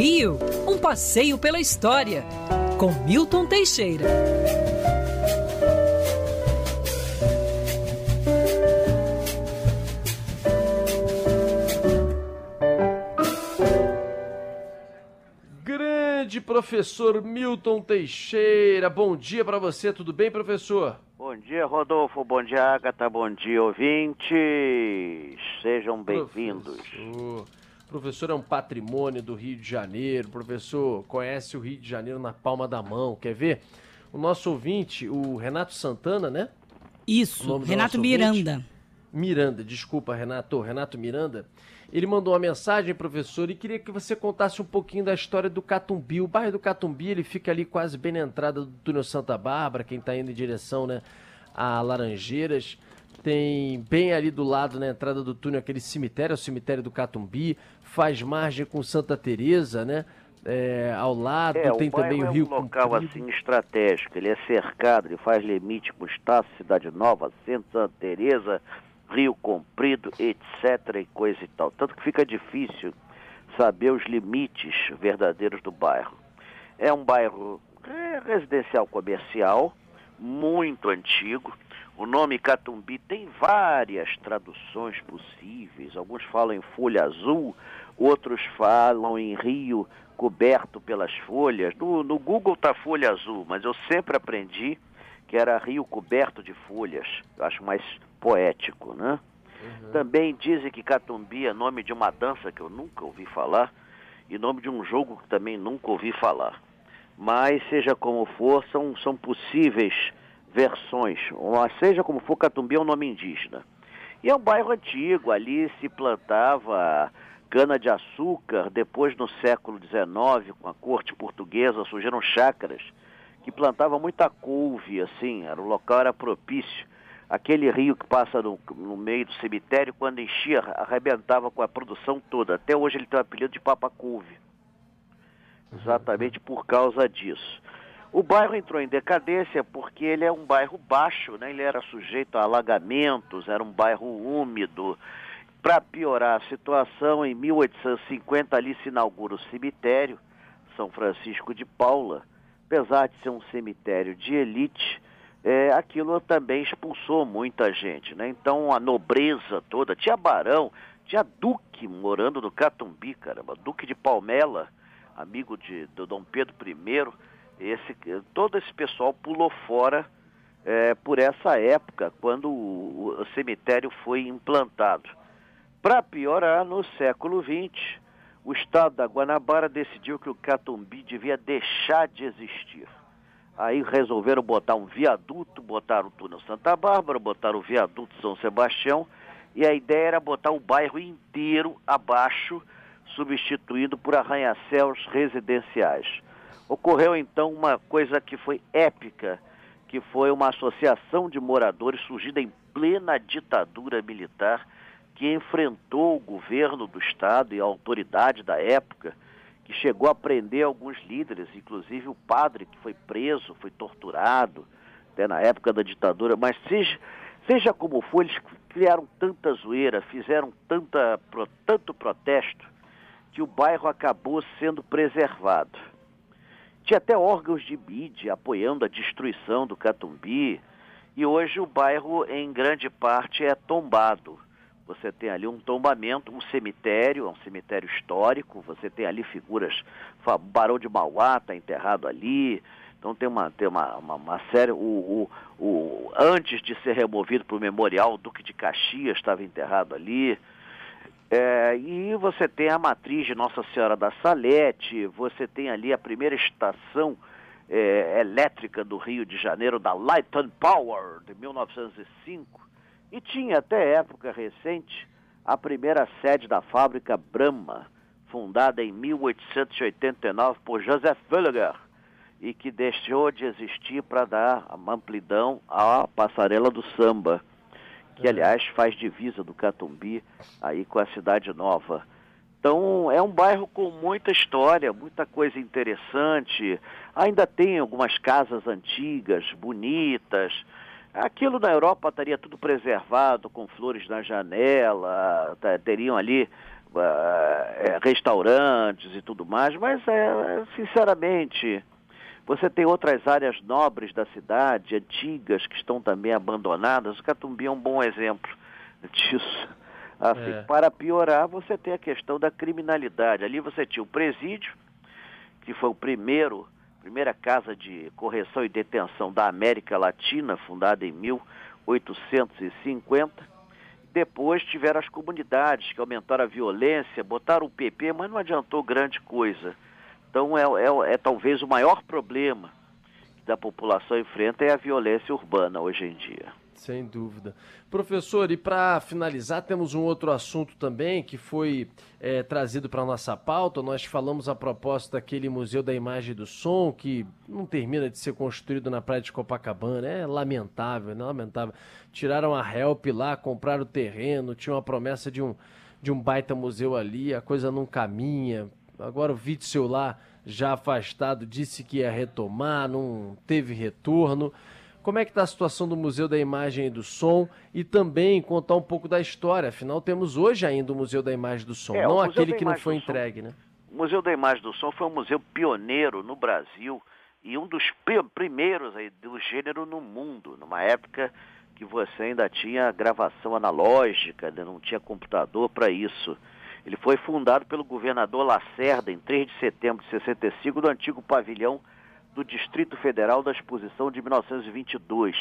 Rio, um passeio pela história, com Milton Teixeira. Grande professor Milton Teixeira, bom dia para você, tudo bem, professor? Bom dia, Rodolfo. Bom dia, Agatha. Bom dia, ouvintes. Sejam bem-vindos. Professor, é um patrimônio do Rio de Janeiro. Professor conhece o Rio de Janeiro na palma da mão. Quer ver? O nosso ouvinte, o Renato Santana, né? Isso, Renato Miranda. Ouvinte, Miranda, desculpa, Renato. Renato Miranda. Ele mandou uma mensagem, professor, e queria que você contasse um pouquinho da história do Catumbi. O bairro do Catumbi, ele fica ali quase bem na entrada do túnel Santa Bárbara, quem está indo em direção, né, a Laranjeiras. Tem bem ali do lado, na entrada do túnel, aquele cemitério, é o cemitério do Catumbi. Faz margem com Santa Teresa, né? É, ao lado, é, tem o também o Rio é um local assim estratégico, ele é cercado, ele faz limite com o Estácio, Cidade Nova, Centro Santa Teresa, Rio Comprido, etc. e coisa e tal. Tanto que fica difícil saber os limites verdadeiros do bairro. É um bairro é, residencial comercial, muito antigo. O nome Catumbi tem várias traduções possíveis. Alguns falam em folha azul, outros falam em rio coberto pelas folhas. No, no Google está folha azul, mas eu sempre aprendi que era rio coberto de folhas. Eu acho mais poético, né? Uhum. Também dizem que Catumbi é nome de uma dança que eu nunca ouvi falar e nome de um jogo que também nunca ouvi falar. Mas seja como for, são, são possíveis versões. Mas seja como for, Catumbi é um nome indígena. E é um bairro antigo, ali se plantava cana-de-açúcar, depois no século XIX, com a corte portuguesa, surgiram chácaras que plantavam muita couve, assim, era, o local era propício aquele rio que passa no, no, meio do cemitério, quando enchia, arrebentava com a produção toda. Até hoje ele tem o apelido de Papacuve. Exatamente por causa disso. O bairro entrou em decadência porque ele é um bairro baixo, né? ele era sujeito a alagamentos, era um bairro úmido. Para piorar a situação, em 1850 ali se inaugura o cemitério São Francisco de Paula. Apesar de ser um cemitério de elite, é, aquilo também expulsou muita gente, né? Então a nobreza toda, tinha barão, tinha duque morando no Catumbi, caramba, duque de Palmela, amigo de, do Dom Pedro I, esse, todo esse pessoal pulou fora é, por essa época, quando o, o cemitério foi implantado. Para piorar, no século XX, o estado da Guanabara decidiu que o Catumbi devia deixar de existir. Aí resolveram botar um viaduto, botaram o túnel Santa Bárbara, botaram o viaduto São Sebastião, e a ideia era botar o bairro inteiro abaixo, substituído por arranha-céus residenciais. Ocorreu então uma coisa que foi épica, que foi uma associação de moradores surgida em plena ditadura militar, que enfrentou o governo do estado e a autoridade da época, que chegou a prender alguns líderes, inclusive o padre que foi preso, foi torturado, até na época da ditadura, mas seja, seja como for, eles criaram tanta zoeira, fizeram tanta, tanto protesto, que o bairro acabou sendo preservado. Tinha até órgãos de mídia apoiando a destruição do Catumbi, e hoje o bairro, em grande parte, é tombado. Você tem ali um tombamento, um cemitério, é um cemitério histórico, você tem ali figuras, Barão de Mauá está enterrado ali, então tem uma, tem uma, uma, uma série, o, o, o, antes de ser removido para o memorial, o Duque de Caxias estava enterrado ali, é, e você tem a matriz de Nossa Senhora da Salete, você tem ali a primeira estação é, elétrica do Rio de Janeiro, da Light and Power, de 1905, e tinha até época recente a primeira sede da fábrica Brahma, fundada em 1889 por Joseph Völliger e que deixou de existir para dar amplidão à passarela do samba, que aliás faz divisa do Catumbi aí com a cidade nova. Então é um bairro com muita história, muita coisa interessante. Ainda tem algumas casas antigas, bonitas. Aquilo na Europa estaria tudo preservado, com flores na janela, teriam ali uh, restaurantes e tudo mais, mas é, sinceramente você tem outras áreas nobres da cidade, antigas, que estão também abandonadas. O Catumbi é um bom exemplo disso. Assim, é. Para piorar, você tem a questão da criminalidade. Ali você tinha o presídio, que foi o primeiro, primeira casa de correção e detenção da América Latina, fundada em 1850. Depois tiveram as comunidades que aumentaram a violência, botaram o PP, mas não adiantou grande coisa. Então é, é, é talvez o maior problema que a população enfrenta é a violência urbana hoje em dia. Sem dúvida. Professor, e para finalizar, temos um outro assunto também que foi é, trazido para a nossa pauta. Nós falamos a propósito daquele Museu da Imagem e do Som, que não termina de ser construído na Praia de Copacabana. É lamentável, né? Lamentável. Tiraram a help lá, compraram o terreno, tinha uma promessa de um, de um baita museu ali, a coisa não caminha. Agora o Witzel lá, já afastado, disse que ia retomar, não teve retorno. Como é que está a situação do Museu da Imagem e do Som e também contar um pouco da história. Afinal, temos hoje ainda o Museu da Imagem e do Som, é, não aquele que não foi entregue, né? O Museu da Imagem e do Som foi um museu pioneiro no Brasil e um dos primeiros aí do gênero no mundo, numa época que você ainda tinha gravação analógica, né? não tinha computador para isso. Ele foi fundado pelo governador Lacerda em 3 de setembro de 65 do antigo pavilhão do Distrito Federal da Exposição de 1922.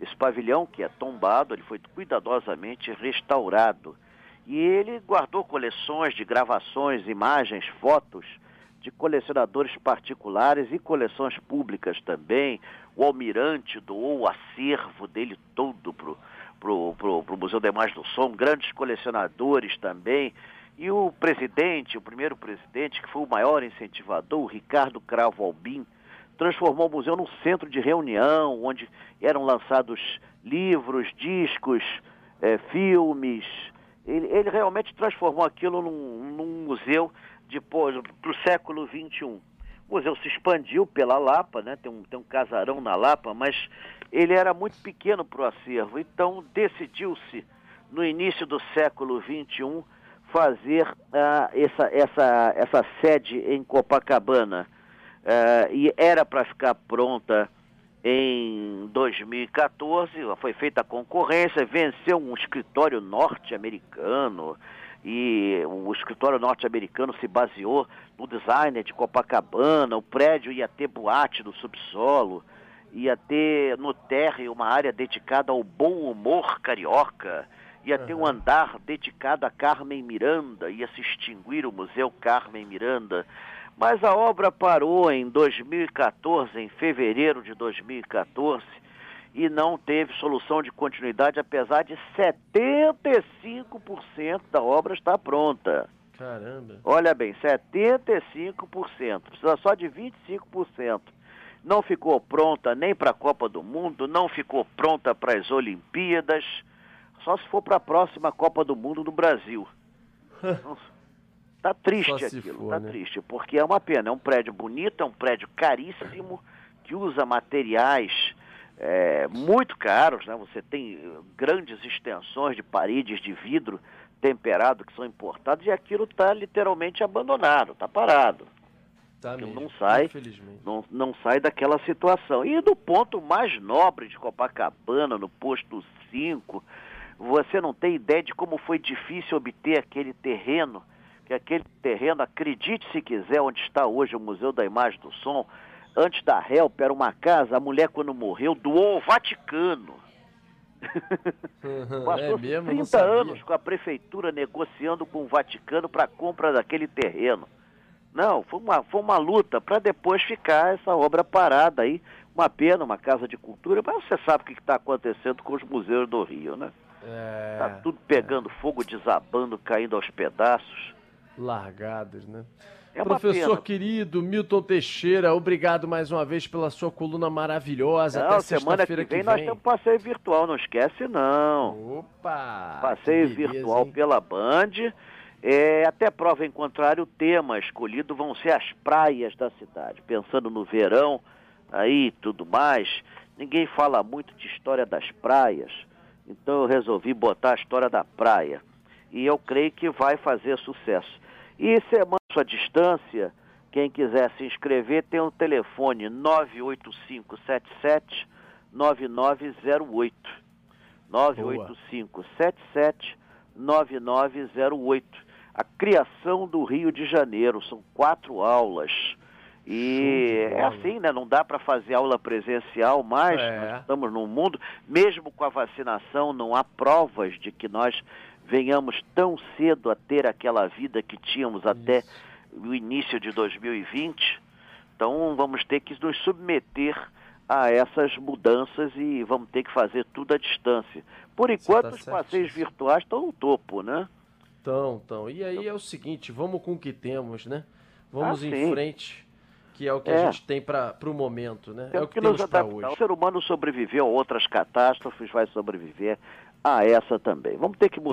Esse pavilhão, que é tombado, ele foi cuidadosamente restaurado. E ele guardou coleções de gravações, imagens, fotos de colecionadores particulares e coleções públicas também. O Almirante doou o acervo dele todo para o pro, pro, pro Museu da Imagem do Som, grandes colecionadores também. E o presidente, o primeiro presidente, que foi o maior incentivador, o Ricardo Cravo Albim, transformou o museu num centro de reunião, onde eram lançados livros, discos, é, filmes. Ele, ele, realmente transformou aquilo num, num museu para o século XXI. O museu se expandiu pela Lapa, né? tem, um, tem um casarão na Lapa, mas ele era muito pequeno para o acervo. Então decidiu-se, no início do século XXI, fazer uh, essa, essa, essa sede em Copacabana. Uh, e era para ficar pronta em 2014, foi feita a concorrência, venceu um escritório norte-americano e o escritório norte-americano se baseou no designer de Copacabana, o prédio ia ter boate no subsolo, ia ter no térreo uma área dedicada ao bom humor carioca, ia ter um andar dedicado a Carmen Miranda, ia se extinguir o Museu Carmen Miranda. Mas a obra parou em 2014, em fevereiro de 2014, e não teve solução de continuidade, apesar de 75% da obra estar pronta. Caramba! Olha bem, 75%, precisa só de 25%. Não ficou pronta nem para a Copa do Mundo, não ficou pronta para as Olimpíadas, só se for para a próxima Copa do Mundo no Brasil. Tá triste aquilo, for, tá né? triste, porque é uma pena. É um prédio bonito, é um prédio caríssimo, que usa materiais é, muito caros, né? Você tem grandes extensões de paredes de vidro temperado que são importados e aquilo está literalmente abandonado, está parado. Tá mesmo, não sai, não, não sai daquela situação. E do ponto mais nobre de Copacabana, no posto 5, você não tem ideia de como foi difícil obter aquele terreno que aquele terreno, acredite se quiser, onde está hoje o Museu da Imagem do Som, antes da Help era uma casa, a mulher quando morreu doou ao Vaticano. Uhum, Passou é mesmo? 30 anos com a prefeitura negociando com o Vaticano para a compra daquele terreno. Não, foi uma, foi uma luta para depois ficar essa obra parada aí. Uma pena, uma casa de cultura, mas você sabe o que está acontecendo com os museus do Rio, né? É, tá tudo pegando é. fogo, desabando, caindo aos pedaços largados, né? É Professor querido Milton Teixeira, obrigado mais uma vez pela sua coluna maravilhosa. Não, Até semana que vem, que vem nós temos passeio virtual, não esquece não. Opa! Passeio beleza, virtual hein? pela Band. É, até prova em contrário, o tema escolhido vão ser as praias da cidade. Pensando no verão, aí tudo mais, ninguém fala muito de história das praias, então eu resolvi botar a história da praia. e eu creio que vai fazer sucesso. E semana à distância, quem quiser se inscrever tem o telefone 98577 9908. 98577 9908. A criação do Rio de Janeiro, são quatro aulas. E é assim, né? Não dá para fazer aula presencial mais. É. Nós estamos num mundo, mesmo com a vacinação, não há provas de que nós venhamos tão cedo a ter aquela vida que tínhamos Isso. até o início de 2020. Então vamos ter que nos submeter a essas mudanças e vamos ter que fazer tudo à distância. Por enquanto, tá os passeios virtuais estão no topo, né? Estão, estão. E aí é o seguinte, vamos com o que temos, né? Vamos ah, em sim. frente, que é o que é. a gente tem para o momento, né? Temos é o que, que temos para hoje. O ser humano sobreviveu a outras catástrofes, vai sobreviver a essa também. Vamos ter que mudar.